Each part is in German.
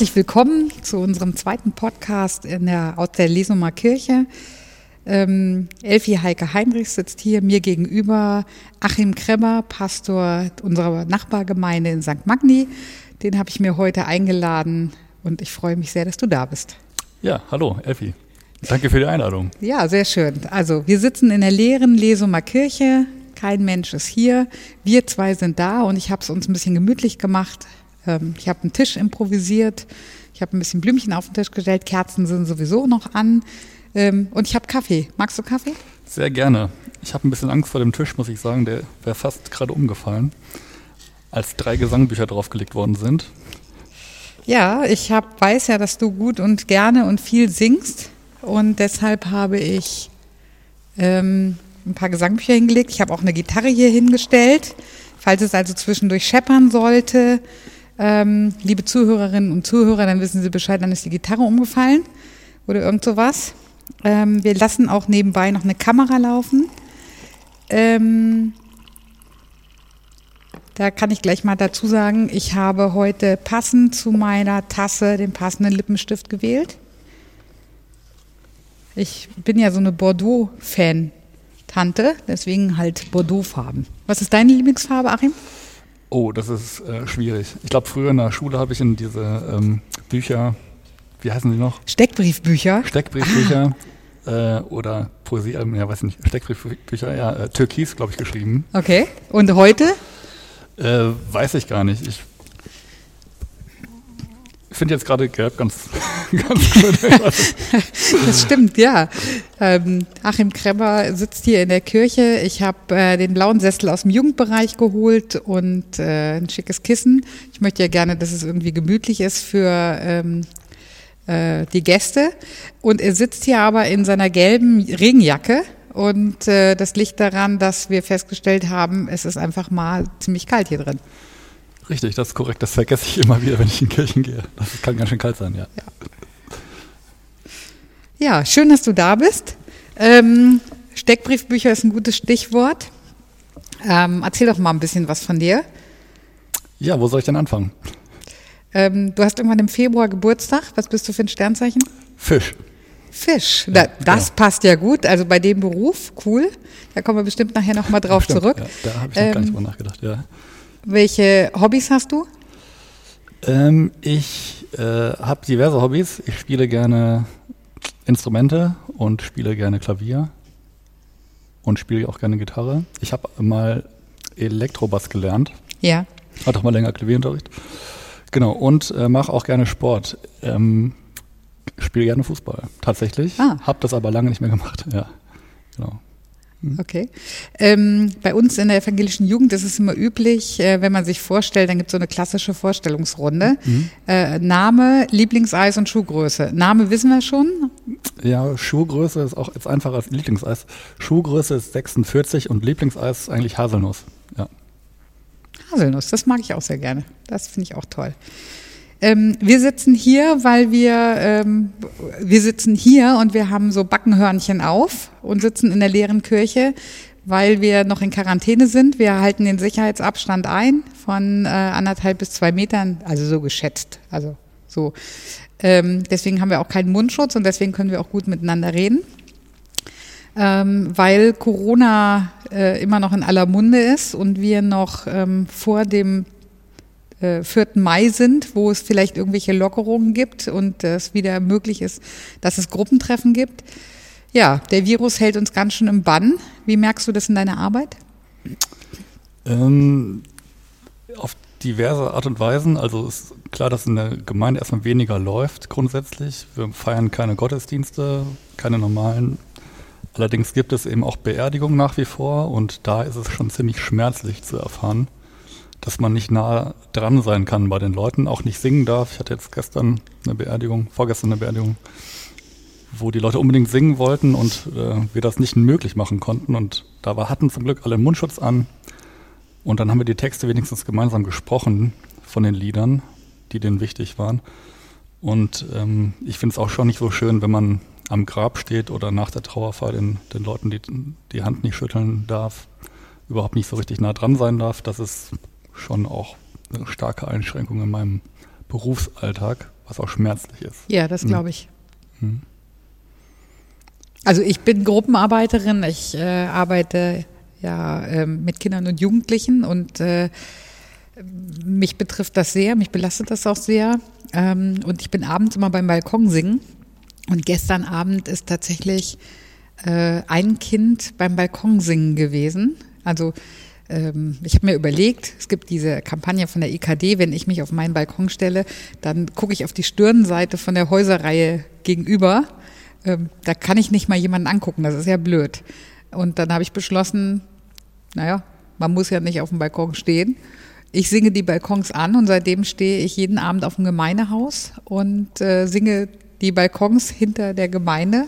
Herzlich willkommen zu unserem zweiten Podcast in der, aus der Lesumer Kirche. Ähm, Elfi Heike Heinrich sitzt hier mir gegenüber. Achim Kremmer, Pastor unserer Nachbargemeinde in St. Magni. Den habe ich mir heute eingeladen und ich freue mich sehr, dass du da bist. Ja, hallo, Elfi. Danke für die Einladung. Ja, sehr schön. Also wir sitzen in der leeren Lesumer Kirche. Kein Mensch ist hier. Wir zwei sind da und ich habe es uns ein bisschen gemütlich gemacht. Ähm, ich habe einen Tisch improvisiert. Ich habe ein bisschen Blümchen auf den Tisch gestellt. Kerzen sind sowieso noch an. Ähm, und ich habe Kaffee. Magst du Kaffee? Sehr gerne. Ich habe ein bisschen Angst vor dem Tisch, muss ich sagen. Der wäre fast gerade umgefallen, als drei Gesangbücher draufgelegt worden sind. Ja, ich hab, weiß ja, dass du gut und gerne und viel singst. Und deshalb habe ich ähm, ein paar Gesangbücher hingelegt. Ich habe auch eine Gitarre hier hingestellt, falls es also zwischendurch scheppern sollte. Ähm, liebe Zuhörerinnen und Zuhörer, dann wissen Sie Bescheid, dann ist die Gitarre umgefallen oder irgend sowas. Ähm, wir lassen auch nebenbei noch eine Kamera laufen. Ähm, da kann ich gleich mal dazu sagen, ich habe heute passend zu meiner Tasse den passenden Lippenstift gewählt. Ich bin ja so eine Bordeaux-Fan-Tante, deswegen halt Bordeaux-Farben. Was ist deine Lieblingsfarbe, Achim? Oh, das ist äh, schwierig. Ich glaube, früher in der Schule habe ich in diese ähm, Bücher, wie heißen die noch? Steckbriefbücher. Steckbriefbücher ah. äh, oder Poesie, äh, ja, weiß nicht, Steckbriefbücher, ja, äh, Türkis, glaube ich, geschrieben. Okay. Und heute? Äh, weiß ich gar nicht. Ich finde jetzt gerade Gelb ganz, ganz gut. das stimmt, ja. Ähm, Achim Kremmer sitzt hier in der Kirche. Ich habe äh, den blauen Sessel aus dem Jugendbereich geholt und äh, ein schickes Kissen. Ich möchte ja gerne, dass es irgendwie gemütlich ist für ähm, äh, die Gäste. Und er sitzt hier aber in seiner gelben Regenjacke. Und äh, das liegt daran, dass wir festgestellt haben, es ist einfach mal ziemlich kalt hier drin. Richtig, das ist korrekt. Das vergesse ich immer wieder, wenn ich in Kirchen gehe. Das kann ganz schön kalt sein, ja. Ja, ja schön, dass du da bist. Ähm, Steckbriefbücher ist ein gutes Stichwort. Ähm, erzähl doch mal ein bisschen was von dir. Ja, wo soll ich denn anfangen? Ähm, du hast irgendwann im Februar Geburtstag. Was bist du für ein Sternzeichen? Fisch. Fisch, da, das ja. passt ja gut. Also bei dem Beruf, cool. Da kommen wir bestimmt nachher nochmal drauf Stimmt, zurück. Ja, da habe ich noch ähm, gar nicht drüber nachgedacht, ja. Welche Hobbys hast du? Ähm, ich äh, habe diverse Hobbys. Ich spiele gerne Instrumente und spiele gerne Klavier und spiele auch gerne Gitarre. Ich habe mal Elektrobass gelernt. Ja. Hatte auch mal länger Klavierunterricht. Genau, und äh, mache auch gerne Sport. Ähm, spiele gerne Fußball, tatsächlich. Ah. Habe das aber lange nicht mehr gemacht, ja. Genau. Mhm. Okay. Ähm, bei uns in der evangelischen Jugend ist es immer üblich, äh, wenn man sich vorstellt, dann gibt es so eine klassische Vorstellungsrunde. Mhm. Äh, Name, Lieblingseis und Schuhgröße. Name wissen wir schon. Ja, Schuhgröße ist auch jetzt einfacher als Lieblingseis. Schuhgröße ist 46 und Lieblingseis ist eigentlich Haselnuss. Ja. Haselnuss, das mag ich auch sehr gerne. Das finde ich auch toll. Ähm, wir sitzen hier, weil wir, ähm, wir sitzen hier und wir haben so Backenhörnchen auf und sitzen in der leeren Kirche, weil wir noch in Quarantäne sind. Wir halten den Sicherheitsabstand ein von äh, anderthalb bis zwei Metern, also so geschätzt. Also so. Ähm, deswegen haben wir auch keinen Mundschutz und deswegen können wir auch gut miteinander reden. Ähm, weil Corona äh, immer noch in aller Munde ist und wir noch ähm, vor dem äh, 4. Mai sind, wo es vielleicht irgendwelche Lockerungen gibt und es wieder möglich ist, dass es Gruppentreffen gibt. Ja, der Virus hält uns ganz schön im Bann. Wie merkst du das in deiner Arbeit? Ähm, auf diverse Art und Weisen. Also ist klar, dass in der Gemeinde erstmal weniger läuft grundsätzlich. Wir feiern keine Gottesdienste, keine normalen. Allerdings gibt es eben auch Beerdigungen nach wie vor und da ist es schon ziemlich schmerzlich zu erfahren, dass man nicht nah dran sein kann bei den Leuten, auch nicht singen darf. Ich hatte jetzt gestern eine Beerdigung, vorgestern eine Beerdigung, wo die Leute unbedingt singen wollten und äh, wir das nicht möglich machen konnten. Und da hatten zum Glück alle Mundschutz an. Und dann haben wir die Texte wenigstens gemeinsam gesprochen von den Liedern, die denen wichtig waren. Und ähm, ich finde es auch schon nicht so schön, wenn man am Grab steht oder nach der Trauerfeier den, den Leuten die, die Hand nicht schütteln darf, überhaupt nicht so richtig nah dran sein darf. Das ist schon auch eine starke Einschränkung in meinem Berufsalltag, was auch schmerzlich ist. Ja, das glaube ich. Mhm. Also ich bin Gruppenarbeiterin, ich äh, arbeite ja äh, mit Kindern und Jugendlichen und äh, mich betrifft das sehr, mich belastet das auch sehr. Ähm, und ich bin abends immer beim Balkon singen. Und gestern Abend ist tatsächlich äh, ein Kind beim Balkon singen gewesen. Also ähm, ich habe mir überlegt, es gibt diese Kampagne von der EKD, wenn ich mich auf meinen Balkon stelle, dann gucke ich auf die Stirnseite von der Häuserreihe gegenüber. Ähm, da kann ich nicht mal jemanden angucken, das ist ja blöd. Und dann habe ich beschlossen, naja, man muss ja nicht auf dem Balkon stehen. Ich singe die Balkons an und seitdem stehe ich jeden Abend auf dem Gemeindehaus und äh, singe die Balkons hinter der Gemeinde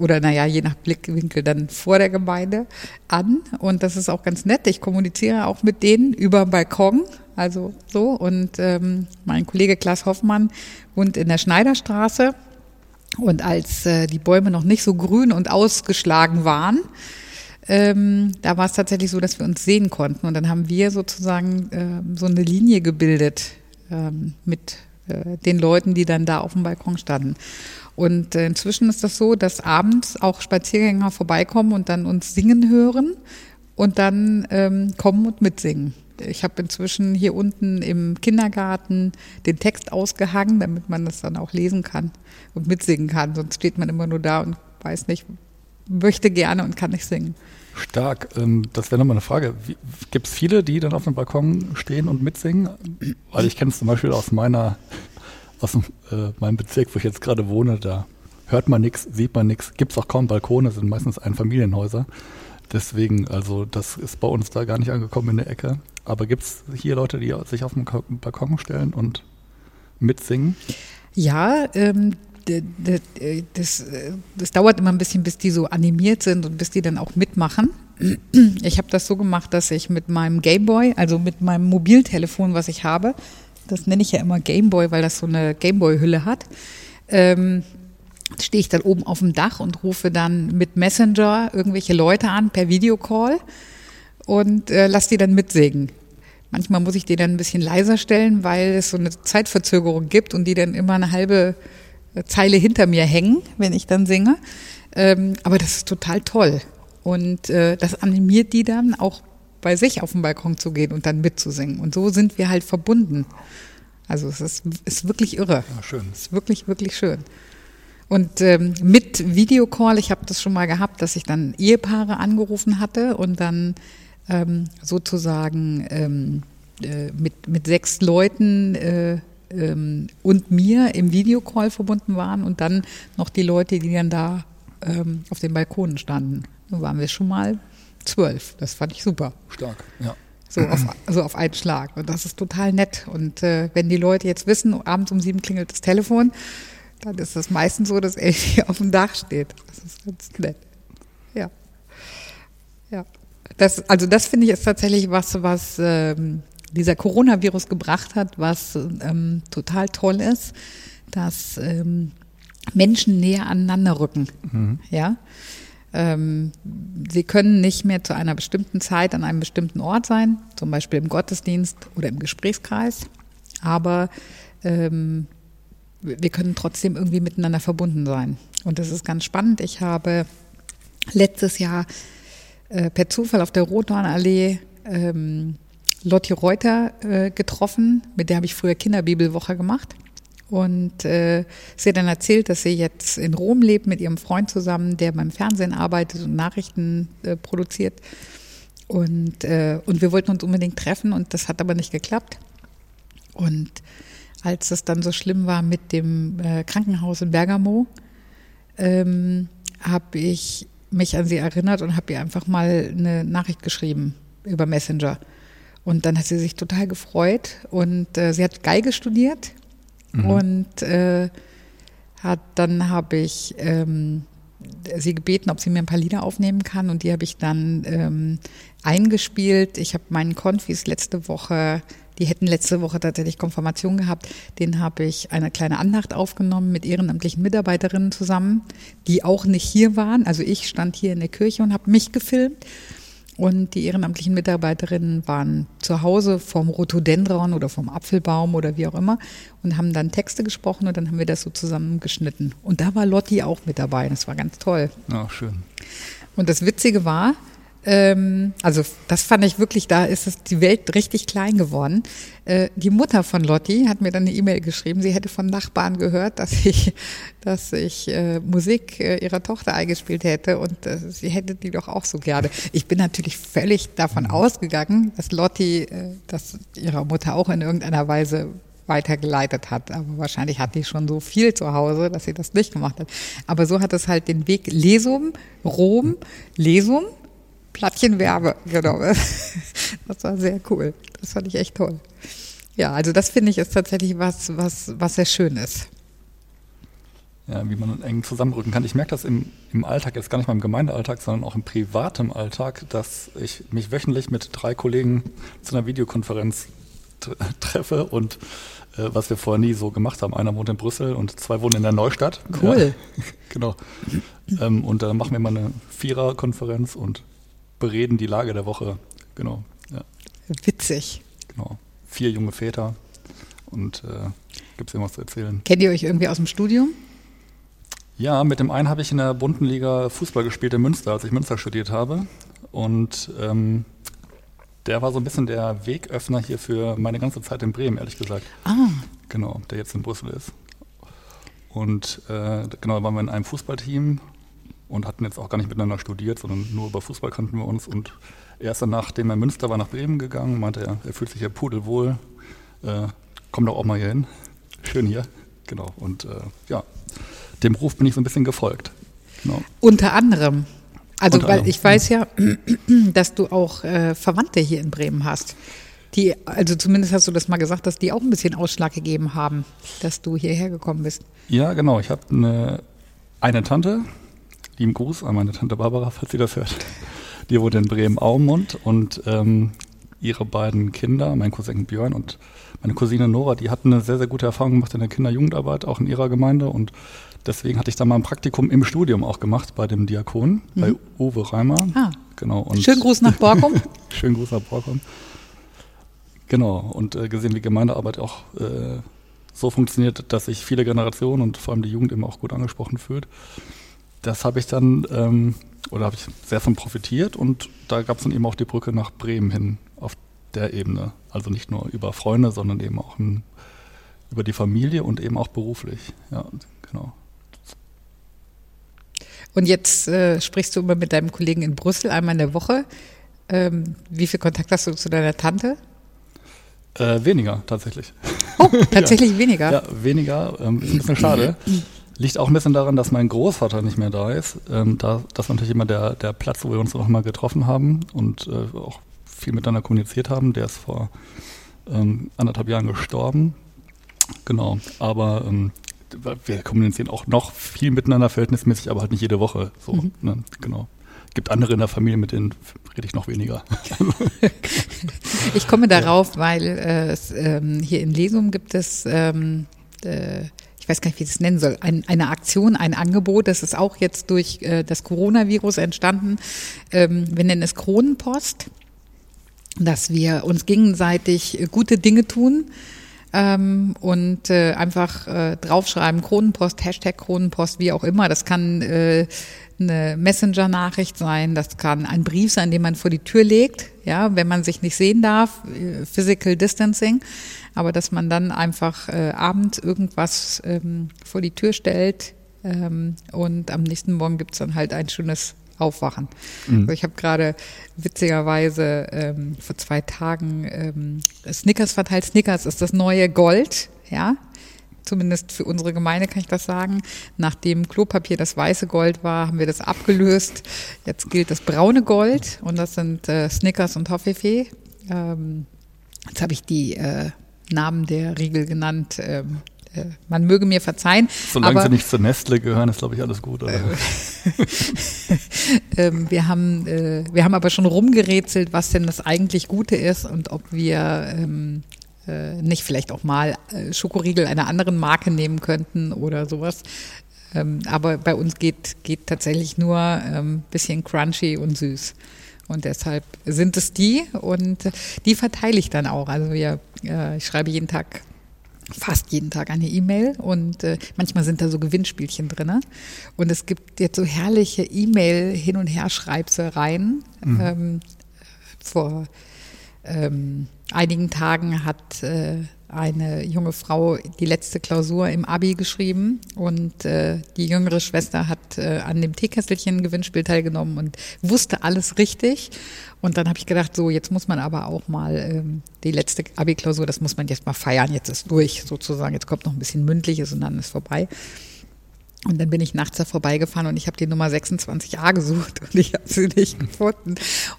oder naja, je nach Blickwinkel dann vor der Gemeinde an. Und das ist auch ganz nett. Ich kommuniziere auch mit denen über den Balkon. Also so. Und ähm, mein Kollege Klaas Hoffmann wohnt in der Schneiderstraße. Und als äh, die Bäume noch nicht so grün und ausgeschlagen waren, ähm, da war es tatsächlich so, dass wir uns sehen konnten. Und dann haben wir sozusagen äh, so eine Linie gebildet ähm, mit äh, den Leuten, die dann da auf dem Balkon standen. Und äh, inzwischen ist das so, dass abends auch Spaziergänger vorbeikommen und dann uns singen hören und dann ähm, kommen und mitsingen. Ich habe inzwischen hier unten im Kindergarten den Text ausgehangen, damit man das dann auch lesen kann und mitsingen kann. Sonst steht man immer nur da und weiß nicht, möchte gerne und kann nicht singen. Stark. Ähm, das wäre nochmal eine Frage. Gibt es viele, die dann auf dem Balkon stehen und mitsingen? Weil ich kenne es zum Beispiel aus meiner aus dem, äh, meinem Bezirk, wo ich jetzt gerade wohne, da hört man nichts, sieht man nichts, gibt es auch kaum Balkone, sind meistens Einfamilienhäuser. Deswegen, also das ist bei uns da gar nicht angekommen in der Ecke. Aber gibt es hier Leute, die sich auf den Balkon stellen und mitsingen? Ja, ähm, das, das dauert immer ein bisschen, bis die so animiert sind und bis die dann auch mitmachen. Ich habe das so gemacht, dass ich mit meinem Gameboy, also mit meinem Mobiltelefon, was ich habe, das nenne ich ja immer Gameboy, weil das so eine Gameboy-Hülle hat, ähm, stehe ich dann oben auf dem Dach und rufe dann mit Messenger irgendwelche Leute an per Videocall und äh, lass die dann mitsingen. Manchmal muss ich die dann ein bisschen leiser stellen, weil es so eine Zeitverzögerung gibt und die dann immer eine halbe Zeile hinter mir hängen, wenn ich dann singe. Ähm, aber das ist total toll. Und äh, das animiert die dann auch bei sich auf den Balkon zu gehen und dann mitzusingen. Und so sind wir halt verbunden. Also es ist, ist wirklich irre. Ja, schön. Es ist wirklich, wirklich schön. Und ähm, mit Videocall, ich habe das schon mal gehabt, dass ich dann Ehepaare angerufen hatte und dann ähm, sozusagen ähm, äh, mit, mit sechs Leuten äh, ähm, und mir im Videocall verbunden waren und dann noch die Leute, die dann da ähm, auf den Balkonen standen. So waren wir schon mal zwölf. Das fand ich super. Stark, ja. So auf, also auf einen Schlag. Und das ist total nett. Und äh, wenn die Leute jetzt wissen, abends um sieben klingelt das Telefon, dann ist das meistens so, dass Elfi auf dem Dach steht. Das ist ganz nett. Ja. Ja. Das, also das finde ich ist tatsächlich was, was ähm, dieser Coronavirus gebracht hat, was ähm, total toll ist, dass ähm, Menschen näher aneinander rücken. Mhm. Ja. Ähm, sie können nicht mehr zu einer bestimmten Zeit an einem bestimmten Ort sein, zum Beispiel im Gottesdienst oder im Gesprächskreis, aber ähm, wir können trotzdem irgendwie miteinander verbunden sein. Und das ist ganz spannend. Ich habe letztes Jahr äh, per Zufall auf der Rotdornallee ähm, Lotti Reuter äh, getroffen, mit der habe ich früher Kinderbibelwoche gemacht. Und äh, sie hat dann erzählt, dass sie jetzt in Rom lebt mit ihrem Freund zusammen, der beim Fernsehen arbeitet und Nachrichten äh, produziert. Und, äh, und wir wollten uns unbedingt treffen und das hat aber nicht geklappt. Und als es dann so schlimm war mit dem äh, Krankenhaus in Bergamo, ähm, habe ich mich an sie erinnert und habe ihr einfach mal eine Nachricht geschrieben über Messenger. Und dann hat sie sich total gefreut und äh, sie hat Geige studiert Mhm. Und äh, hat, dann habe ich ähm, sie gebeten, ob sie mir ein paar Lieder aufnehmen kann und die habe ich dann ähm, eingespielt. Ich habe meinen Konfis letzte Woche, die hätten letzte Woche tatsächlich Konfirmation gehabt, den habe ich eine kleine Andacht aufgenommen mit ehrenamtlichen Mitarbeiterinnen zusammen, die auch nicht hier waren. Also ich stand hier in der Kirche und habe mich gefilmt. Und die ehrenamtlichen Mitarbeiterinnen waren zu Hause vom Rhododendron oder vom Apfelbaum oder wie auch immer und haben dann Texte gesprochen und dann haben wir das so zusammengeschnitten. Und da war Lotti auch mit dabei. Das war ganz toll. Ja, schön. Und das Witzige war, ähm, also das fand ich wirklich, da ist es die Welt richtig klein geworden. Äh, die Mutter von Lotti hat mir dann eine E-Mail geschrieben, sie hätte von Nachbarn gehört, dass ich, dass ich äh, Musik äh, ihrer Tochter eingespielt hätte und äh, sie hätte die doch auch so gerne. Ich bin natürlich völlig davon mhm. ausgegangen, dass Lotti, äh, dass ihrer Mutter auch in irgendeiner Weise weitergeleitet hat. Aber wahrscheinlich hat die schon so viel zu Hause, dass sie das nicht gemacht hat. Aber so hat es halt den Weg Lesum, Rom, Lesum Plattchenwerbe, genau. Das war sehr cool. Das fand ich echt toll. Ja, also das finde ich ist tatsächlich was, was, was sehr schön ist. Ja, wie man eng zusammenrücken kann. Ich merke das im, im Alltag, jetzt gar nicht mal im Gemeindealltag, sondern auch im privaten Alltag, dass ich mich wöchentlich mit drei Kollegen zu einer Videokonferenz treffe und äh, was wir vorher nie so gemacht haben. Einer wohnt in Brüssel und zwei wohnen in der Neustadt. Cool. Ja, genau. ähm, und da machen wir mal eine Viererkonferenz und bereden die Lage der Woche. Genau. Ja. Witzig. Genau. Vier junge Väter und äh, gibt es irgendwas zu erzählen. Kennt ihr euch irgendwie aus dem Studium? Ja, mit dem einen habe ich in der bunten Liga Fußball gespielt in Münster, als ich Münster studiert habe. Und ähm, der war so ein bisschen der Wegöffner hier für meine ganze Zeit in Bremen, ehrlich gesagt. Ah. Genau, der jetzt in Brüssel ist. Und äh, genau, waren wir in einem Fußballteam und hatten jetzt auch gar nicht miteinander studiert, sondern nur über Fußball kannten wir uns. Und erst dann, nachdem er Münster war, nach Bremen gegangen, meinte er, er fühlt sich ja pudelwohl. Äh, komm doch auch mal hier hin. Schön hier. Genau. Und äh, ja, dem Ruf bin ich so ein bisschen gefolgt. Genau. Unter anderem. Also, Unter weil anderem. ich weiß ja, dass du auch äh, Verwandte hier in Bremen hast. Die, also zumindest hast du das mal gesagt, dass die auch ein bisschen Ausschlag gegeben haben, dass du hierher gekommen bist. Ja, genau. Ich habe eine, eine Tante, lieben Gruß an meine Tante Barbara, falls sie das hört. Die wohnt in Bremen-Aumund und ähm, ihre beiden Kinder, mein Cousin Björn und meine Cousine Nora, die hatten eine sehr, sehr gute Erfahrung gemacht in der Kinderjugendarbeit, auch in ihrer Gemeinde. Und deswegen hatte ich da mal ein Praktikum im Studium auch gemacht bei dem Diakon, mhm. bei Uwe Reimer. Ah. Genau. Und Schönen Gruß nach Borkum. Schönen Gruß nach Borkum. Genau. Und äh, gesehen, wie Gemeindearbeit auch äh, so funktioniert, dass sich viele Generationen und vor allem die Jugend eben auch gut angesprochen fühlt das habe ich dann, ähm, oder habe ich sehr von profitiert und da gab es dann eben auch die Brücke nach Bremen hin auf der Ebene. Also nicht nur über Freunde, sondern eben auch ein, über die Familie und eben auch beruflich. Ja, genau. Und jetzt äh, sprichst du immer mit deinem Kollegen in Brüssel einmal in der Woche. Ähm, wie viel Kontakt hast du zu deiner Tante? Äh, weniger, tatsächlich. Oh, tatsächlich ja. weniger? Ja, weniger. Ähm, ist ein bisschen schade. Liegt auch ein bisschen daran, dass mein Großvater nicht mehr da ist. Ähm, da, das war natürlich immer der, der Platz, wo wir uns noch mal getroffen haben und äh, auch viel miteinander kommuniziert haben. Der ist vor ähm, anderthalb Jahren gestorben. Genau, aber ähm, wir kommunizieren auch noch viel miteinander verhältnismäßig, aber halt nicht jede Woche. So, mhm. ne? genau. Gibt andere in der Familie, mit denen rede ich noch weniger. ich komme darauf, weil äh, es, ähm, hier in Lesum gibt es ähm, äh, ich weiß gar nicht, wie ich das nennen soll, ein, eine Aktion, ein Angebot, das ist auch jetzt durch äh, das Coronavirus entstanden. Ähm, wir nennen es Kronenpost, dass wir uns gegenseitig äh, gute Dinge tun ähm, und äh, einfach äh, draufschreiben, Kronenpost, Hashtag Kronenpost, wie auch immer. Das kann äh, eine Messenger-Nachricht sein, das kann ein Brief sein, den man vor die Tür legt, ja, wenn man sich nicht sehen darf, äh, Physical Distancing aber dass man dann einfach äh, abends irgendwas ähm, vor die Tür stellt ähm, und am nächsten Morgen gibt's dann halt ein schönes Aufwachen. Mhm. Also ich habe gerade witzigerweise ähm, vor zwei Tagen ähm, Snickers verteilt. Snickers ist das neue Gold, ja. Zumindest für unsere Gemeinde kann ich das sagen. Nachdem Klopapier das weiße Gold war, haben wir das abgelöst. Jetzt gilt das braune Gold und das sind äh, Snickers und Toffifee. Ähm, jetzt habe ich die äh, Namen der Riegel genannt. Ähm, äh, man möge mir verzeihen. Solange aber, sie nicht zur Nestle gehören, ist, glaube ich, alles gut. Äh, ähm, wir, haben, äh, wir haben aber schon rumgerätselt, was denn das eigentlich Gute ist und ob wir ähm, äh, nicht vielleicht auch mal äh, Schokoriegel einer anderen Marke nehmen könnten oder sowas. Ähm, aber bei uns geht, geht tatsächlich nur ein ähm, bisschen crunchy und süß. Und deshalb sind es die und die verteile ich dann auch. Also wir, äh, ich schreibe jeden Tag fast jeden Tag eine E-Mail und äh, manchmal sind da so Gewinnspielchen drin. Und es gibt jetzt so herrliche E-Mail hin und her Schreibsereien. Mhm. Ähm, vor ähm, einigen Tagen hat äh, eine junge Frau die letzte Klausur im Abi geschrieben und äh, die jüngere Schwester hat äh, an dem Teekesselchen Gewinnspiel teilgenommen und wusste alles richtig. Und dann habe ich gedacht, so jetzt muss man aber auch mal ähm, die letzte Abi-Klausur, das muss man jetzt mal feiern. Jetzt ist durch sozusagen. Jetzt kommt noch ein bisschen mündliches und dann ist vorbei. Und dann bin ich nachts da vorbeigefahren und ich habe die Nummer 26a gesucht und ich habe sie nicht gefunden.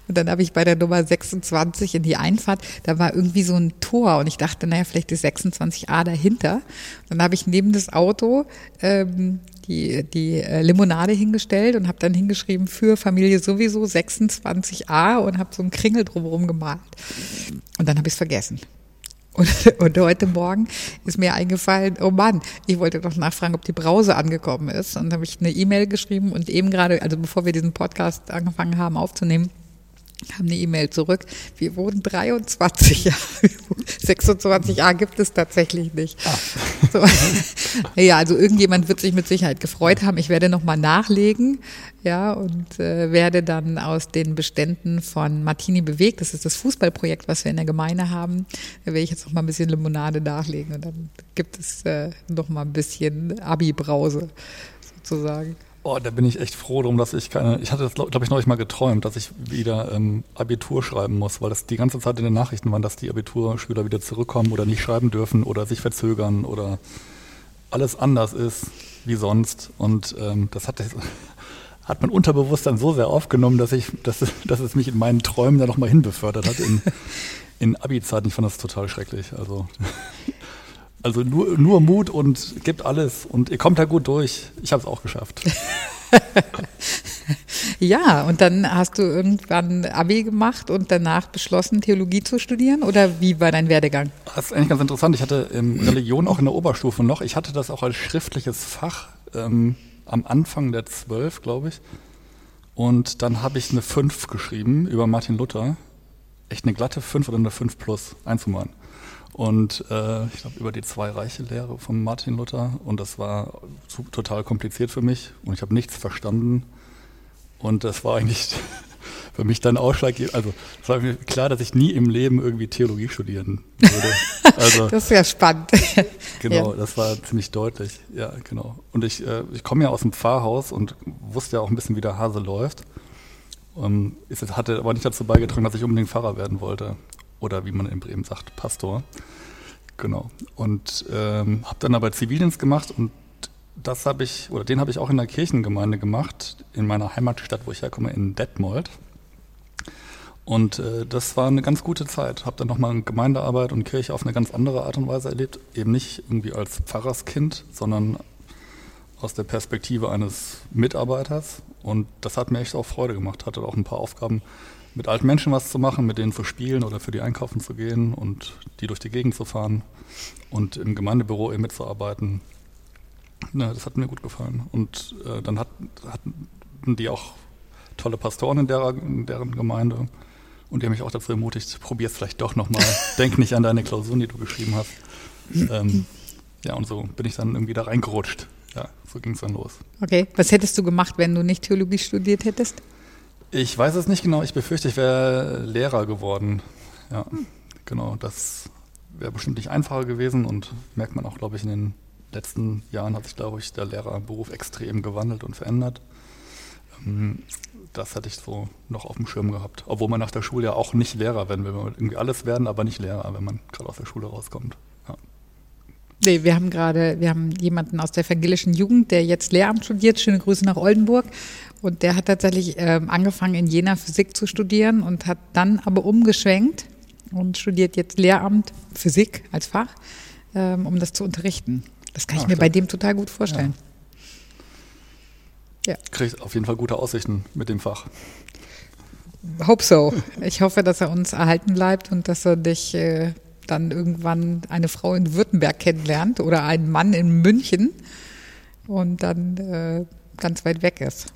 Und dann habe ich bei der Nummer 26 in die Einfahrt, da war irgendwie so ein Tor und ich dachte, naja, vielleicht ist 26a dahinter. Und dann habe ich neben das Auto ähm, die, die äh, Limonade hingestellt und habe dann hingeschrieben für Familie sowieso 26a und habe so einen Kringel drumherum gemalt. Und dann habe ich es vergessen. Und, und heute Morgen ist mir eingefallen, oh Mann, ich wollte doch nachfragen, ob die Brause angekommen ist. Und dann habe ich eine E-Mail geschrieben und eben gerade, also bevor wir diesen Podcast angefangen haben aufzunehmen, haben eine E-Mail zurück. Wir wurden 23 Jahre. 26 Jahre gibt es tatsächlich nicht. Ah. So. Ja, also irgendjemand wird sich mit Sicherheit gefreut haben. Ich werde nochmal nachlegen, ja, und äh, werde dann aus den Beständen von Martini bewegt. Das ist das Fußballprojekt, was wir in der Gemeinde haben. Da werde ich jetzt noch mal ein bisschen Limonade nachlegen und dann gibt es äh, noch mal ein bisschen Abi-Brause sozusagen. Oh, da bin ich echt froh drum, dass ich keine. Ich hatte das, glaube ich, neulich mal geträumt, dass ich wieder ähm, Abitur schreiben muss, weil das die ganze Zeit in den Nachrichten waren, dass die Abiturschüler wieder zurückkommen oder nicht schreiben dürfen oder sich verzögern oder alles anders ist wie sonst. Und ähm, das hat, hat mein Unterbewusstsein so sehr aufgenommen, dass ich, dass, dass es mich in meinen Träumen da nochmal hinbefördert hat in, in Abi-Zeiten. Ich fand das total schrecklich. Also also nur, nur Mut und gibt alles und ihr kommt da gut durch. Ich habe es auch geschafft. ja, und dann hast du irgendwann Abi gemacht und danach beschlossen, Theologie zu studieren? Oder wie war dein Werdegang? Das ist eigentlich ganz interessant. Ich hatte ähm, Religion auch in der Oberstufe noch. Ich hatte das auch als schriftliches Fach ähm, am Anfang der zwölf, glaube ich. Und dann habe ich eine fünf geschrieben über Martin Luther. Echt eine glatte fünf oder eine fünf plus, einzumachen. Und äh, ich glaube, über die zwei Reiche Lehre von Martin Luther. Und das war zu, total kompliziert für mich. Und ich habe nichts verstanden. Und das war eigentlich für mich dann ausschlaggebend. Also es war mir klar, dass ich nie im Leben irgendwie Theologie studieren würde. Also, das ist ja spannend. Genau, ja. das war ziemlich deutlich. Ja, genau. Und ich, äh, ich komme ja aus dem Pfarrhaus und wusste ja auch ein bisschen, wie der Hase läuft. Um, es hatte aber nicht dazu beigetragen, dass ich unbedingt Pfarrer werden wollte oder wie man in Bremen sagt, Pastor. Genau. Und ähm, habe dann aber Zivildienst gemacht und das habe ich, oder den habe ich auch in der Kirchengemeinde gemacht, in meiner Heimatstadt, wo ich herkomme, in Detmold. Und äh, das war eine ganz gute Zeit. Habe dann nochmal Gemeindearbeit und Kirche auf eine ganz andere Art und Weise erlebt. Eben nicht irgendwie als Pfarrerskind, sondern aus der Perspektive eines Mitarbeiters. Und das hat mir echt auch Freude gemacht. Hatte auch ein paar Aufgaben, mit alten Menschen was zu machen, mit denen zu spielen oder für die einkaufen zu gehen und die durch die Gegend zu fahren und im Gemeindebüro eben mitzuarbeiten. Ja, das hat mir gut gefallen. Und äh, dann hat, hatten die auch tolle Pastoren in, der, in deren Gemeinde und die haben mich auch dazu ermutigt, probier es vielleicht doch nochmal. Denk nicht an deine Klausuren, die du geschrieben hast. Ähm, ja, und so bin ich dann irgendwie da reingerutscht. Ja, so ging es dann los. Okay, was hättest du gemacht, wenn du nicht Theologie studiert hättest? Ich weiß es nicht genau. Ich befürchte, ich wäre Lehrer geworden. Ja, hm. genau. Das wäre bestimmt nicht einfacher gewesen und merkt man auch, glaube ich, in den letzten Jahren hat sich, glaube ich, der Lehrerberuf extrem gewandelt und verändert. Ähm, das hatte ich so noch auf dem Schirm gehabt. Obwohl man nach der Schule ja auch nicht Lehrer werden will. Man irgendwie alles werden, aber nicht Lehrer, wenn man gerade aus der Schule rauskommt. Nee, wir haben gerade, wir haben jemanden aus der evangelischen Jugend, der jetzt Lehramt studiert. Schöne Grüße nach Oldenburg. Und der hat tatsächlich ähm, angefangen, in Jena Physik zu studieren und hat dann aber umgeschwenkt und studiert jetzt Lehramt Physik als Fach, ähm, um das zu unterrichten. Das kann ich mir stimmt. bei dem total gut vorstellen. Ja. ja. Kriegt auf jeden Fall gute Aussichten mit dem Fach. Hope so. Ich hoffe, dass er uns erhalten bleibt und dass er dich äh, dann irgendwann eine Frau in Württemberg kennenlernt oder einen Mann in München und dann äh, ganz weit weg ist.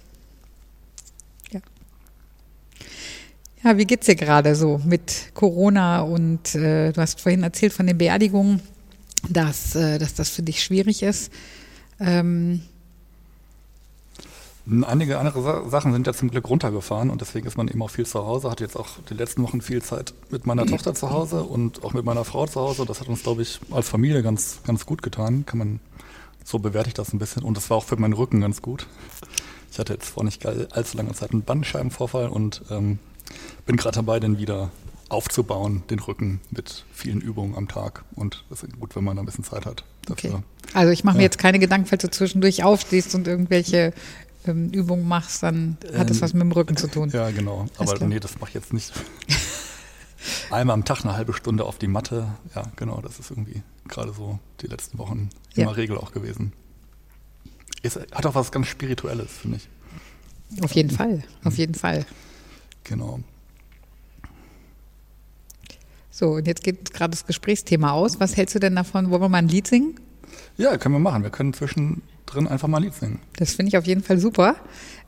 Ja, wie geht's dir gerade so mit Corona und äh, du hast vorhin erzählt von den Beerdigungen, dass, äh, dass das für dich schwierig ist. Ähm, Einige andere Sachen sind ja zum Glück runtergefahren und deswegen ist man eben auch viel zu Hause. Hat jetzt auch die letzten Wochen viel Zeit mit meiner Tochter zu Hause und auch mit meiner Frau zu Hause. Das hat uns, glaube ich, als Familie ganz, ganz gut getan. Kann man, so bewerte ich das ein bisschen. Und das war auch für meinen Rücken ganz gut. Ich hatte jetzt vor nicht allzu langer Zeit einen Bandscheibenvorfall und ähm, bin gerade dabei, den wieder aufzubauen, den Rücken mit vielen Übungen am Tag. Und das ist gut, wenn man da ein bisschen Zeit hat. Dafür. Okay. Also ich mache mir jetzt keine Gedanken, falls du zwischendurch aufstehst und irgendwelche ähm, Übungen machst, dann hat das ähm, was mit dem Rücken zu tun. Ja, genau. Aber nee, das mache ich jetzt nicht. Einmal am Tag eine halbe Stunde auf die Matte. Ja, genau, das ist irgendwie gerade so die letzten Wochen immer ja. Regel auch gewesen. Es hat auch was ganz Spirituelles, finde ich. Auf jeden Fall, auf jeden Fall. Genau. So, und jetzt geht gerade das Gesprächsthema aus. Was hältst du denn davon? Wollen wir mal ein Lied singen? Ja, können wir machen. Wir können zwischendrin einfach mal ein Lied singen. Das finde ich auf jeden Fall super.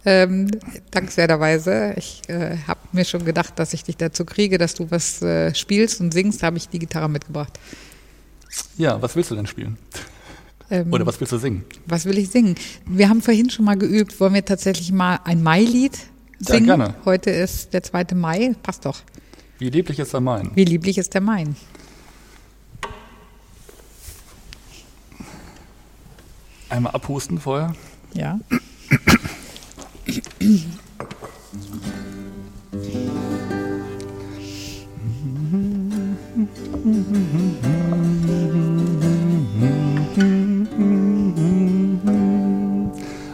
Ähm, dankenswerterweise. Ich äh, habe mir schon gedacht, dass ich dich dazu kriege, dass du was äh, spielst und singst. Da habe ich die Gitarre mitgebracht. Ja, was willst du denn spielen? Ähm, Oder was willst du singen? Was will ich singen? Wir haben vorhin schon mal geübt. Wollen wir tatsächlich mal ein Mai-Lied singen? Ja, gerne. Heute ist der 2. Mai. Passt doch. Wie lieblich ist der Main? Wie lieblich ist der Main? Einmal abhusten vorher. Ja.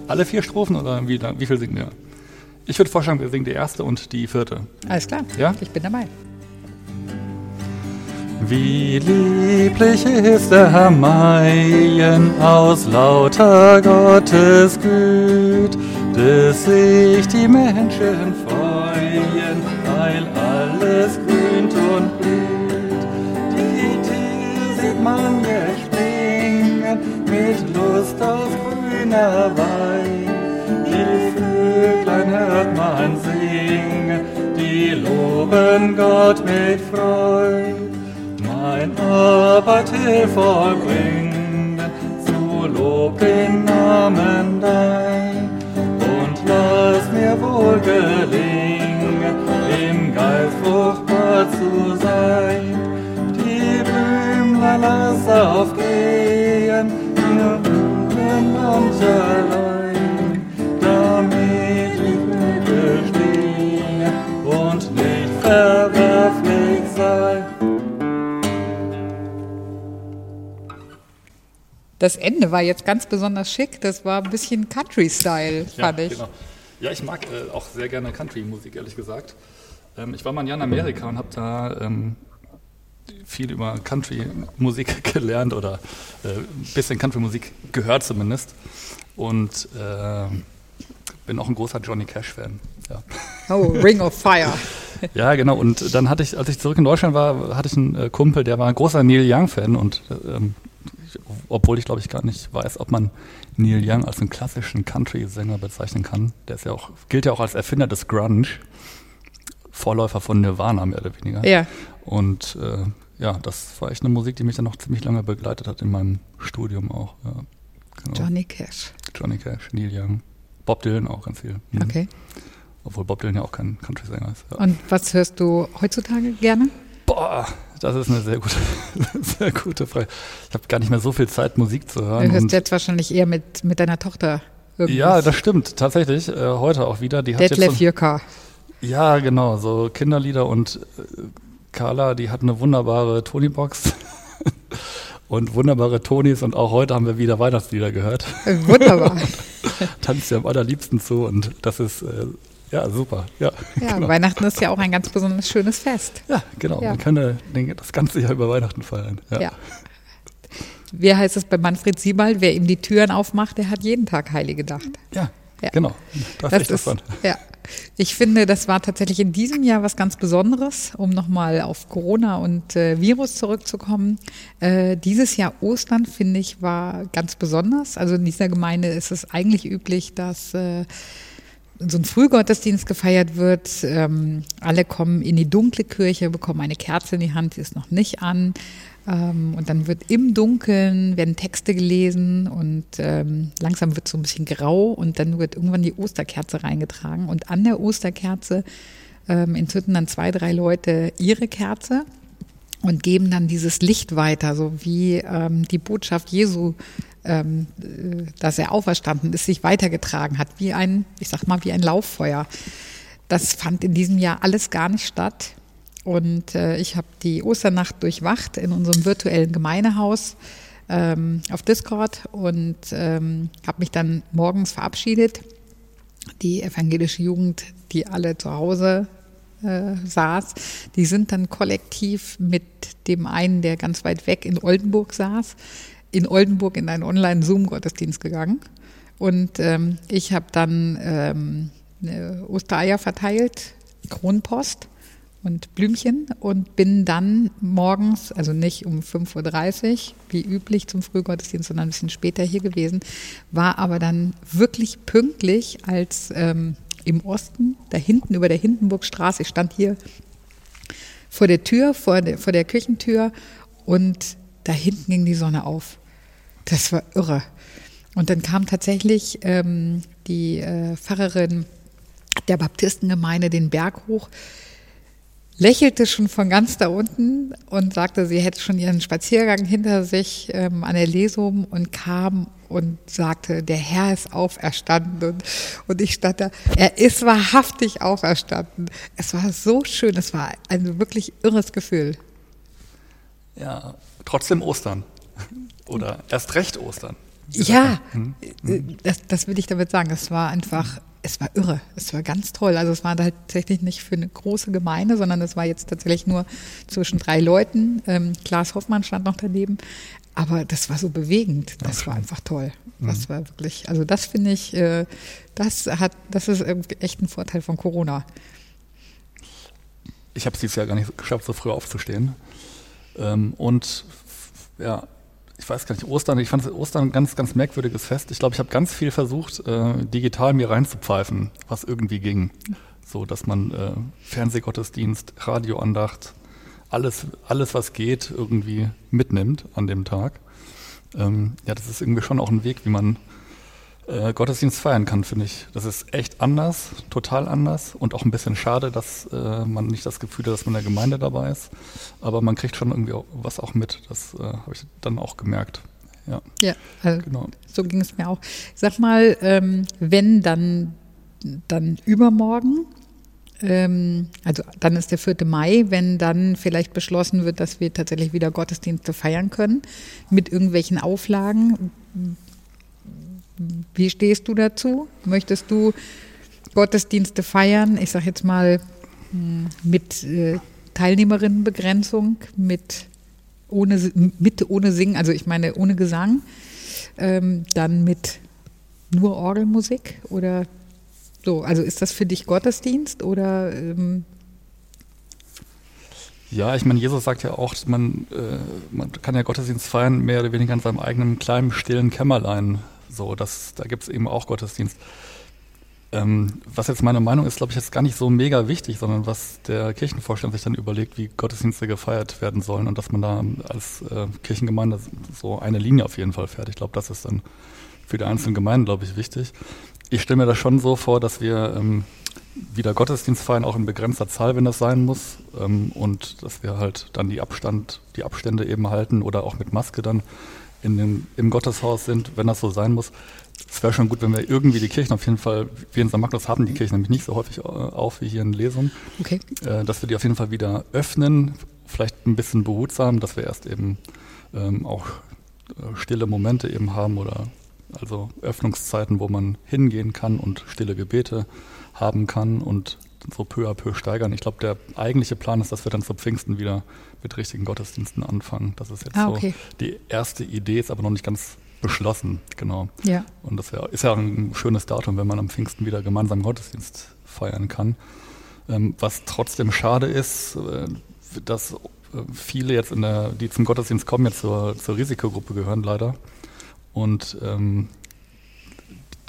Alle vier Strophen oder wie, wie viel singen wir? Ich würde vorschlagen, wir singen die erste und die vierte. Alles klar. Ja? Ich bin dabei. Wie lieblich ist der Maien aus lauter Gottes Güt, dass sich die Menschen freuen, weil alles grünt und blüht. Die Tiere sieht man springen mit Lust auf grüner Weih. Die Vöglein hört man singen, die loben Gott mit Freude Arbeit vollbringen, zu Lob den Namen dein. Und lass mir wohl gelingen, im Geist fruchtbar zu sein. Die Blümlein lass aufgehen, ihr dunklen Land Das Ende war jetzt ganz besonders schick. Das war ein bisschen Country-Style, fand ja, ich. Genau. Ja, ich mag äh, auch sehr gerne Country-Musik, ehrlich gesagt. Ähm, ich war mal ein Jahr in Amerika und habe da ähm, viel über Country-Musik gelernt oder äh, ein bisschen Country-Musik gehört zumindest. Und äh, bin auch ein großer Johnny Cash-Fan. Ja. Oh, Ring of Fire. ja, genau. Und dann hatte ich, als ich zurück in Deutschland war, hatte ich einen äh, Kumpel, der war ein großer Neil Young-Fan und ähm, obwohl ich glaube ich gar nicht weiß, ob man Neil Young als einen klassischen Country-Sänger bezeichnen kann. Der ist ja auch, gilt ja auch als Erfinder des Grunge, Vorläufer von Nirvana mehr oder weniger. Ja. Und äh, ja, das war echt eine Musik, die mich dann noch ziemlich lange begleitet hat in meinem Studium auch. Ja, genau. Johnny Cash. Johnny Cash, Neil Young. Bob Dylan auch ganz viel. Mhm. Okay. Obwohl Bob Dylan ja auch kein Country-Sänger ist. Ja. Und was hörst du heutzutage gerne? Boah, das ist eine sehr gute, sehr gute Frage. Ich habe gar nicht mehr so viel Zeit, Musik zu hören. Du hörst jetzt wahrscheinlich eher mit, mit deiner Tochter. Irgendwas. Ja, das stimmt, tatsächlich. Äh, heute auch wieder. Die Detlef so, Jürka. Ja, genau, so Kinderlieder und äh, Carla, die hat eine wunderbare Tony-Box und wunderbare Tonis und auch heute haben wir wieder Weihnachtslieder gehört. Wunderbar. Tanzt ja am allerliebsten zu und das ist äh, ja, super. Ja, ja genau. Weihnachten ist ja auch ein ganz besonders schönes Fest. Ja, genau. Ja. Man kann das ganze Jahr über Weihnachten feiern. Ja. ja. Wie heißt es bei Manfred Siebald? Wer ihm die Türen aufmacht, der hat jeden Tag Heilige Nacht. Ja, ja. genau. Da das ist, davon. Ja. Ich finde, das war tatsächlich in diesem Jahr was ganz Besonderes, um nochmal auf Corona und äh, Virus zurückzukommen. Äh, dieses Jahr Ostern, finde ich, war ganz besonders. Also in dieser Gemeinde ist es eigentlich üblich, dass äh, so ein Frühgottesdienst gefeiert wird. Ähm, alle kommen in die dunkle Kirche, bekommen eine Kerze in die Hand, die ist noch nicht an. Ähm, und dann wird im Dunkeln, werden Texte gelesen und ähm, langsam wird es so ein bisschen grau und dann wird irgendwann die Osterkerze reingetragen. Und an der Osterkerze ähm, entzünden dann zwei, drei Leute ihre Kerze und geben dann dieses Licht weiter, so wie ähm, die Botschaft Jesu, ähm, äh, dass er auferstanden ist, sich weitergetragen hat, wie ein, ich sag mal, wie ein Lauffeuer. Das fand in diesem Jahr alles gar nicht statt. Und äh, ich habe die Osternacht durchwacht in unserem virtuellen Gemeindehaus ähm, auf Discord und ähm, habe mich dann morgens verabschiedet. Die evangelische Jugend, die alle zu Hause äh, saß, die sind dann kollektiv mit dem einen, der ganz weit weg in Oldenburg saß, in Oldenburg in einen Online-Zoom-Gottesdienst gegangen. Und ähm, ich habe dann ähm, Ostereier verteilt, Kronpost und Blümchen und bin dann morgens, also nicht um 5.30 Uhr wie üblich zum Frühgottesdienst, sondern ein bisschen später hier gewesen, war aber dann wirklich pünktlich, als ähm, im Osten, da hinten über der Hindenburgstraße, ich stand hier vor der Tür, vor der, vor der Kirchentür und da hinten ging die Sonne auf. Das war irre. Und dann kam tatsächlich ähm, die äh, Pfarrerin der Baptistengemeinde den Berg hoch lächelte schon von ganz da unten und sagte, sie hätte schon ihren Spaziergang hinter sich ähm, an der Lesung und kam und sagte, der Herr ist auferstanden. Und, und ich stand da, er ist wahrhaftig auferstanden. Es war so schön, es war ein wirklich irres Gefühl. Ja, trotzdem Ostern. Oder erst recht Ostern. Ja, hm? das, das will ich damit sagen. Es war einfach es war irre, es war ganz toll. Also es war halt tatsächlich nicht für eine große Gemeinde, sondern es war jetzt tatsächlich nur zwischen drei Leuten. Ähm, Klaas Hoffmann stand noch daneben. Aber das war so bewegend. Das war einfach toll. Das mhm. war wirklich, also das finde ich, äh, das hat, das ist echt ein Vorteil von Corona. Ich habe es dieses Jahr gar nicht geschafft, so früh aufzustehen. Ähm, und ja, ich weiß gar nicht, Ostern, ich fand Ostern ein ganz, ganz merkwürdiges Fest. Ich glaube, ich habe ganz viel versucht, äh, digital mir reinzupfeifen, was irgendwie ging. So, dass man äh, Fernsehgottesdienst, Radioandacht, alles, alles, was geht, irgendwie mitnimmt an dem Tag. Ähm, ja, das ist irgendwie schon auch ein Weg, wie man äh, Gottesdienst feiern kann, finde ich. Das ist echt anders, total anders und auch ein bisschen schade, dass äh, man nicht das Gefühl hat, dass man in der Gemeinde dabei ist. Aber man kriegt schon irgendwie auch, was auch mit. Das äh, habe ich dann auch gemerkt. Ja, ja also genau. so ging es mir auch. Sag mal, ähm, wenn dann, dann übermorgen, ähm, also dann ist der 4. Mai, wenn dann vielleicht beschlossen wird, dass wir tatsächlich wieder Gottesdienste feiern können mit irgendwelchen Auflagen, wie stehst du dazu? Möchtest du Gottesdienste feiern? Ich sage jetzt mal hm, mit äh, Teilnehmerinnenbegrenzung, mit ohne, mit ohne Singen, also ich meine ohne Gesang, ähm, dann mit nur Orgelmusik oder so. Also ist das für dich Gottesdienst oder? Ähm ja, ich meine, Jesus sagt ja auch, man, äh, man kann ja Gottesdienst feiern, mehr oder weniger in seinem eigenen kleinen, stillen Kämmerlein. So, das, da gibt es eben auch Gottesdienst. Ähm, was jetzt meine Meinung ist, glaube ich, jetzt gar nicht so mega wichtig, sondern was der Kirchenvorstand sich dann überlegt, wie Gottesdienste gefeiert werden sollen und dass man da als äh, Kirchengemeinde so eine Linie auf jeden Fall fährt. Ich glaube, das ist dann für die einzelnen Gemeinden, glaube ich, wichtig. Ich stelle mir das schon so vor, dass wir ähm, wieder Gottesdienst feiern, auch in begrenzter Zahl, wenn das sein muss, ähm, und dass wir halt dann die Abstand, die Abstände eben halten oder auch mit Maske dann in dem, im Gotteshaus sind, wenn das so sein muss. Es wäre schon gut, wenn wir irgendwie die Kirchen auf jeden Fall, wir in St. Magnus haben die Kirchen nämlich nicht so häufig äh, auf wie hier in Lesung, okay. äh, dass wir die auf jeden Fall wieder öffnen, vielleicht ein bisschen behutsam, dass wir erst eben ähm, auch äh, stille Momente eben haben oder also Öffnungszeiten, wo man hingehen kann und stille Gebete haben kann und so peu à peu steigern. Ich glaube, der eigentliche Plan ist, dass wir dann zu Pfingsten wieder mit richtigen Gottesdiensten anfangen. Das ist jetzt ah, okay. so die erste Idee, ist aber noch nicht ganz beschlossen, genau. Ja. Und das ist ja ein schönes Datum, wenn man am Pfingsten wieder gemeinsam Gottesdienst feiern kann. Ähm, was trotzdem schade ist, äh, dass äh, viele jetzt in der, die zum Gottesdienst kommen, jetzt zur, zur Risikogruppe gehören leider. Und ähm,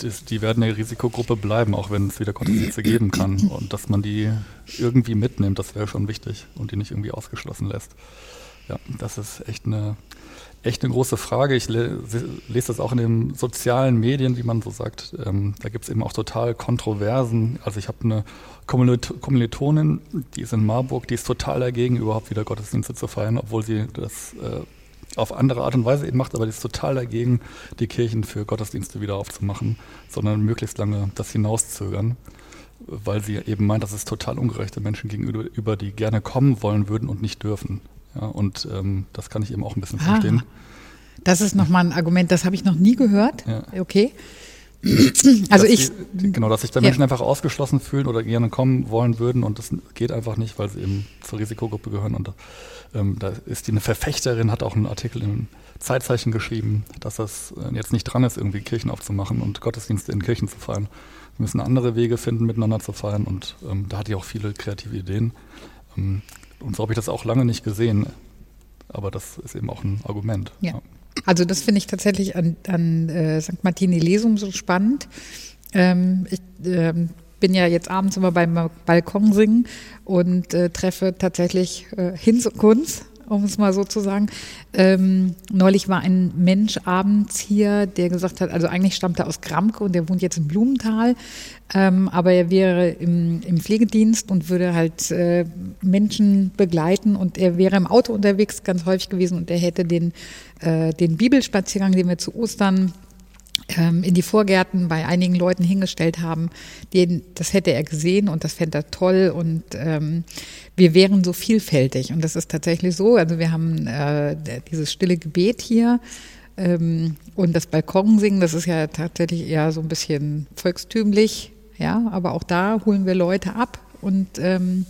die werden eine Risikogruppe bleiben, auch wenn es wieder Gottesdienste geben kann. Und dass man die irgendwie mitnimmt, das wäre schon wichtig und die nicht irgendwie ausgeschlossen lässt. Ja, das ist echt eine, echt eine große Frage. Ich le lese das auch in den sozialen Medien, wie man so sagt. Ähm, da gibt es eben auch total Kontroversen. Also ich habe eine Kommilitonin, die ist in Marburg, die ist total dagegen, überhaupt wieder Gottesdienste zu feiern, obwohl sie das äh, auf andere Art und Weise eben macht, aber die ist total dagegen, die Kirchen für Gottesdienste wieder aufzumachen, sondern möglichst lange das hinauszögern, weil sie eben meint, dass es total ungerechte Menschen gegenüber, die gerne kommen wollen würden und nicht dürfen. Ja, und ähm, das kann ich eben auch ein bisschen ah, verstehen. Das ist nochmal ein Argument, das habe ich noch nie gehört. Ja. Okay. Also ich. Die, genau, dass sich da Menschen ja. einfach ausgeschlossen fühlen oder gerne kommen wollen würden und das geht einfach nicht, weil sie eben zur Risikogruppe gehören. Und ähm, da ist die eine Verfechterin, hat auch einen Artikel im Zeitzeichen geschrieben, dass das äh, jetzt nicht dran ist, irgendwie Kirchen aufzumachen und Gottesdienste in Kirchen zu feiern. Wir müssen andere Wege finden, miteinander zu feiern und ähm, da hat die auch viele kreative Ideen. Ähm, und so habe ich das auch lange nicht gesehen. Aber das ist eben auch ein Argument. Ja. ja. Also das finde ich tatsächlich an, an äh, St. Martini Lesum so spannend. Ähm, ich ähm, bin ja jetzt abends immer beim Balkon singen und äh, treffe tatsächlich äh, Hinz und Kunz um es mal so zu sagen. Ähm, neulich war ein Mensch abends hier, der gesagt hat, also eigentlich stammt er aus Gramke und der wohnt jetzt in Blumenthal, ähm, aber er wäre im, im, Pflegedienst und würde halt äh, Menschen begleiten und er wäre im Auto unterwegs ganz häufig gewesen und er hätte den, äh, den Bibelspaziergang, den wir zu Ostern in die Vorgärten bei einigen Leuten hingestellt haben, den, das hätte er gesehen und das fände er toll und ähm, wir wären so vielfältig und das ist tatsächlich so. Also wir haben äh, dieses stille Gebet hier ähm, und das Balkonsingen, das ist ja tatsächlich eher so ein bisschen volkstümlich, ja, aber auch da holen wir Leute ab und ähm,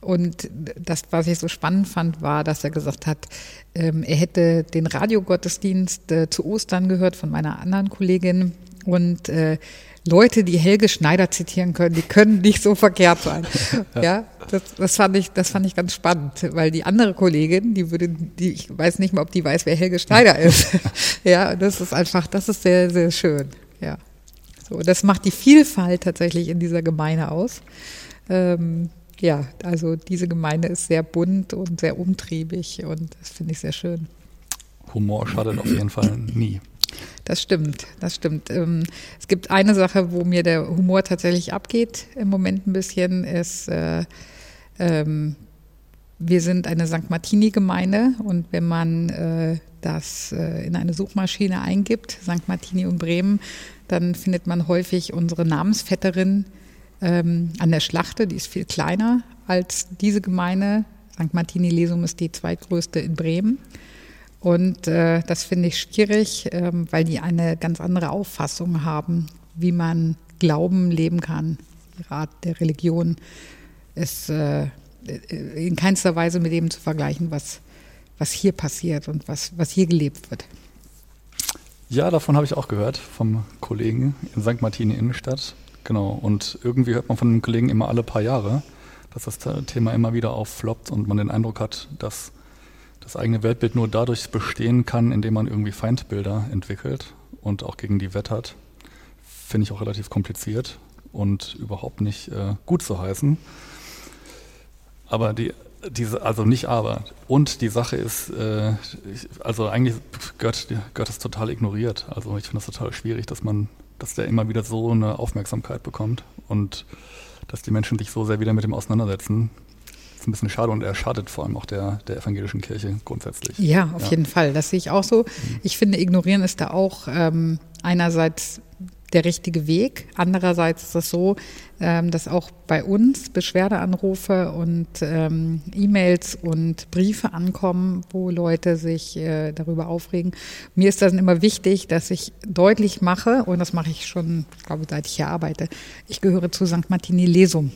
und das, was ich so spannend fand, war, dass er gesagt hat, ähm, er hätte den Radiogottesdienst äh, zu Ostern gehört von meiner anderen Kollegin und äh, Leute, die Helge Schneider zitieren können, die können nicht so verkehrt sein. ja, ja das, das, fand ich, das fand ich ganz spannend, weil die andere Kollegin, die würde, die, ich weiß nicht mal, ob die weiß, wer Helge Schneider ist. ja, das ist einfach, das ist sehr, sehr schön. Ja, so, das macht die Vielfalt tatsächlich in dieser Gemeinde aus. Ähm, ja, also diese Gemeinde ist sehr bunt und sehr umtriebig und das finde ich sehr schön. Humor schadet auf jeden Fall nie. Das stimmt, das stimmt. Ähm, es gibt eine Sache, wo mir der Humor tatsächlich abgeht im Moment ein bisschen, ist, äh, ähm, wir sind eine St. Martini-Gemeinde und wenn man äh, das äh, in eine Suchmaschine eingibt, St. Martini und Bremen, dann findet man häufig unsere Namensvetterin ähm, an der Schlachte, die ist viel kleiner als diese Gemeinde. St. Martini Lesum ist die zweitgrößte in Bremen. Und äh, das finde ich schwierig, ähm, weil die eine ganz andere Auffassung haben, wie man Glauben leben kann. Die Rat der Religion ist äh, in keinster Weise mit dem zu vergleichen, was, was hier passiert und was, was hier gelebt wird. Ja, davon habe ich auch gehört vom Kollegen in St. Martini Innenstadt. Genau. Und irgendwie hört man von den Kollegen immer alle paar Jahre, dass das Thema immer wieder auffloppt und man den Eindruck hat, dass das eigene Weltbild nur dadurch bestehen kann, indem man irgendwie Feindbilder entwickelt und auch gegen die wettert. Finde ich auch relativ kompliziert und überhaupt nicht äh, gut zu heißen. Aber die, diese, also nicht aber. Und die Sache ist, äh, ich, also eigentlich gehört, gehört das total ignoriert. Also ich finde das total schwierig, dass man, dass der immer wieder so eine Aufmerksamkeit bekommt und dass die Menschen sich so sehr wieder mit dem auseinandersetzen ist ein bisschen schade und er schadet vor allem auch der, der evangelischen Kirche grundsätzlich. Ja, auf ja. jeden Fall. Das sehe ich auch so. Mhm. Ich finde, ignorieren ist da auch ähm, einerseits der richtige Weg. Andererseits ist es so, ähm, dass auch bei uns Beschwerdeanrufe und ähm, E-Mails und Briefe ankommen, wo Leute sich äh, darüber aufregen. Mir ist das immer wichtig, dass ich deutlich mache, und das mache ich schon, ich glaube, seit ich hier arbeite, ich gehöre zu St. Martini Lesum.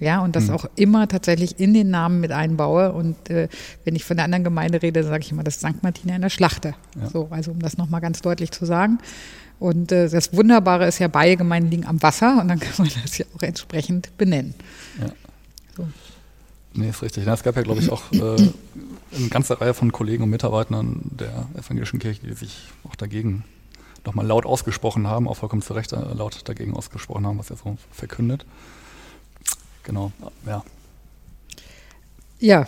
Ja, und das mhm. auch immer tatsächlich in den Namen mit einbaue. Und äh, wenn ich von der anderen Gemeinde rede, sage ich immer, das ist St. Martina in der Schlachte. Ja. So, also um das nochmal ganz deutlich zu sagen. Und äh, das Wunderbare ist ja, beide Gemeinden liegen am Wasser und dann kann man das ja auch entsprechend benennen. Ja. So. Nee, ist richtig. es gab ja, glaube ich, auch äh, eine ganze Reihe von Kollegen und Mitarbeitern der evangelischen Kirche, die sich auch dagegen nochmal laut ausgesprochen haben, auch vollkommen zu Recht äh, laut dagegen ausgesprochen haben, was er so verkündet. Genau, ja. Ja,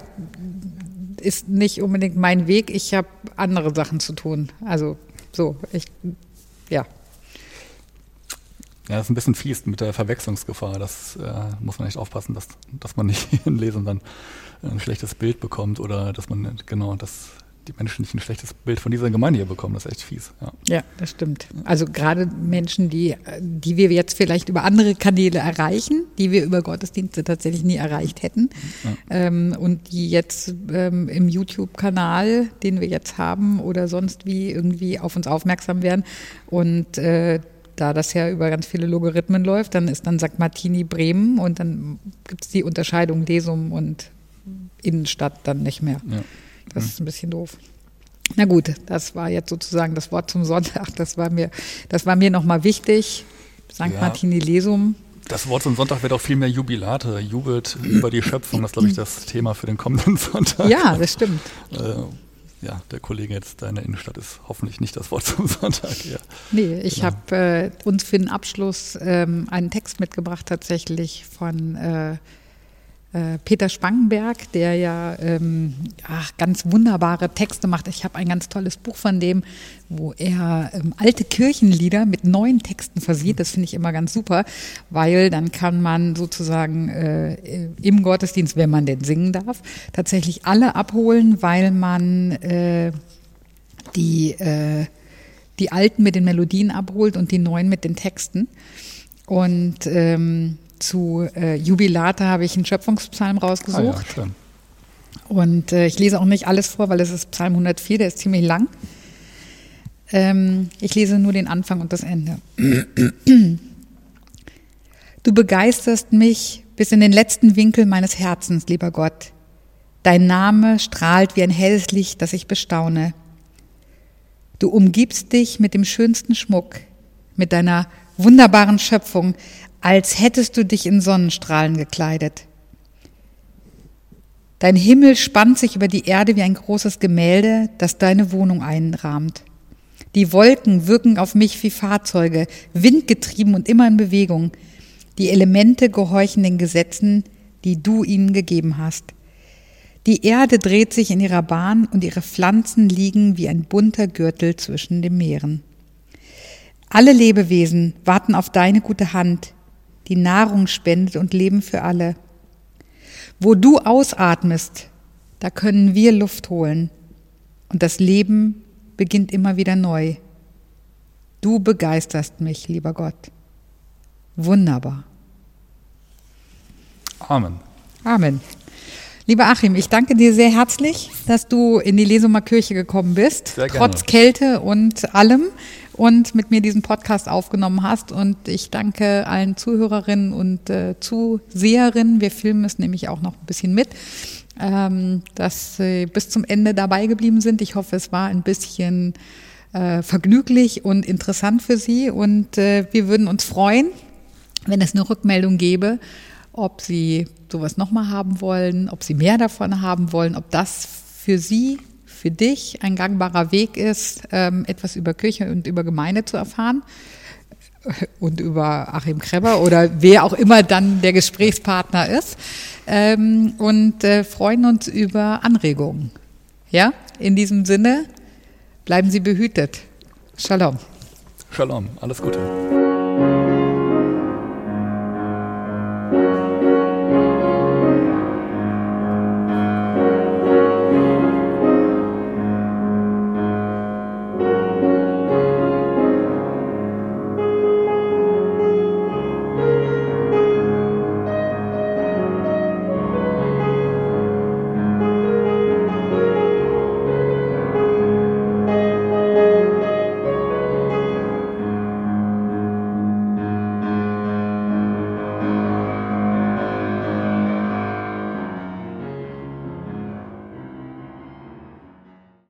ist nicht unbedingt mein Weg. Ich habe andere Sachen zu tun. Also so, ich, ja. Ja, das ist ein bisschen fies mit der Verwechslungsgefahr. Das äh, muss man echt aufpassen, dass, dass man nicht in Lesern dann ein schlechtes Bild bekommt oder dass man, genau, dass die Menschen nicht ein schlechtes Bild von dieser Gemeinde hier bekommen. Das ist echt fies. Ja, ja das stimmt. Also gerade Menschen, die, die wir jetzt vielleicht über andere Kanäle erreichen, die wir über Gottesdienste tatsächlich nie erreicht hätten ja. ähm, und die jetzt ähm, im YouTube-Kanal, den wir jetzt haben oder sonst wie irgendwie auf uns aufmerksam werden und äh, da das ja über ganz viele Logarithmen läuft, dann ist dann St. Martini Bremen und dann gibt es die Unterscheidung Lesum und Innenstadt dann nicht mehr. Ja. Das ist ein bisschen doof. Na gut, das war jetzt sozusagen das Wort zum Sonntag. Das war mir, das war mir nochmal wichtig. St. Ja. Martini Lesum. Das Wort zum Sonntag wird auch viel mehr Jubilate, jubelt über die Schöpfung. Das ist, glaube ich, das Thema für den kommenden Sonntag. Ja, das stimmt. Äh, ja, der Kollege jetzt da in der Innenstadt ist hoffentlich nicht das Wort zum Sonntag. Ja. Nee, ich genau. habe äh, uns für den Abschluss ähm, einen Text mitgebracht, tatsächlich von äh, Peter Spangenberg, der ja ähm, ach, ganz wunderbare Texte macht. Ich habe ein ganz tolles Buch von dem, wo er ähm, alte Kirchenlieder mit neuen Texten versieht. Das finde ich immer ganz super, weil dann kann man sozusagen äh, im Gottesdienst, wenn man denn singen darf, tatsächlich alle abholen, weil man äh, die, äh, die alten mit den Melodien abholt und die neuen mit den Texten. Und ähm, zu äh, Jubilate habe ich einen Schöpfungspsalm rausgesucht. Ah, ja, und äh, ich lese auch nicht alles vor, weil es ist Psalm 104, der ist ziemlich lang. Ähm, ich lese nur den Anfang und das Ende. Du begeisterst mich bis in den letzten Winkel meines Herzens, lieber Gott. Dein Name strahlt wie ein helles Licht, das ich bestaune. Du umgibst dich mit dem schönsten Schmuck, mit deiner wunderbaren Schöpfung, als hättest du dich in Sonnenstrahlen gekleidet. Dein Himmel spannt sich über die Erde wie ein großes Gemälde, das deine Wohnung einrahmt. Die Wolken wirken auf mich wie Fahrzeuge, windgetrieben und immer in Bewegung. Die Elemente gehorchen den Gesetzen, die du ihnen gegeben hast. Die Erde dreht sich in ihrer Bahn und ihre Pflanzen liegen wie ein bunter Gürtel zwischen den Meeren. Alle Lebewesen warten auf deine gute Hand, die Nahrung spendet und Leben für alle. Wo du ausatmest, da können wir Luft holen und das Leben beginnt immer wieder neu. Du begeisterst mich, lieber Gott. Wunderbar. Amen. Amen. Lieber Achim, ich danke dir sehr herzlich, dass du in die Lesumer Kirche gekommen bist, sehr trotz Kälte und allem und mit mir diesen Podcast aufgenommen hast. Und ich danke allen Zuhörerinnen und äh, Zuseherinnen. Wir filmen es nämlich auch noch ein bisschen mit, ähm, dass sie bis zum Ende dabei geblieben sind. Ich hoffe, es war ein bisschen äh, vergnüglich und interessant für Sie. Und äh, wir würden uns freuen, wenn es eine Rückmeldung gäbe, ob Sie sowas nochmal haben wollen, ob Sie mehr davon haben wollen, ob das für Sie für dich ein gangbarer Weg ist, ähm, etwas über Kirche und über Gemeinde zu erfahren und über Achim Kreber oder wer auch immer dann der Gesprächspartner ist ähm, und äh, freuen uns über Anregungen. Ja, in diesem Sinne bleiben Sie behütet. Shalom. Shalom, alles Gute.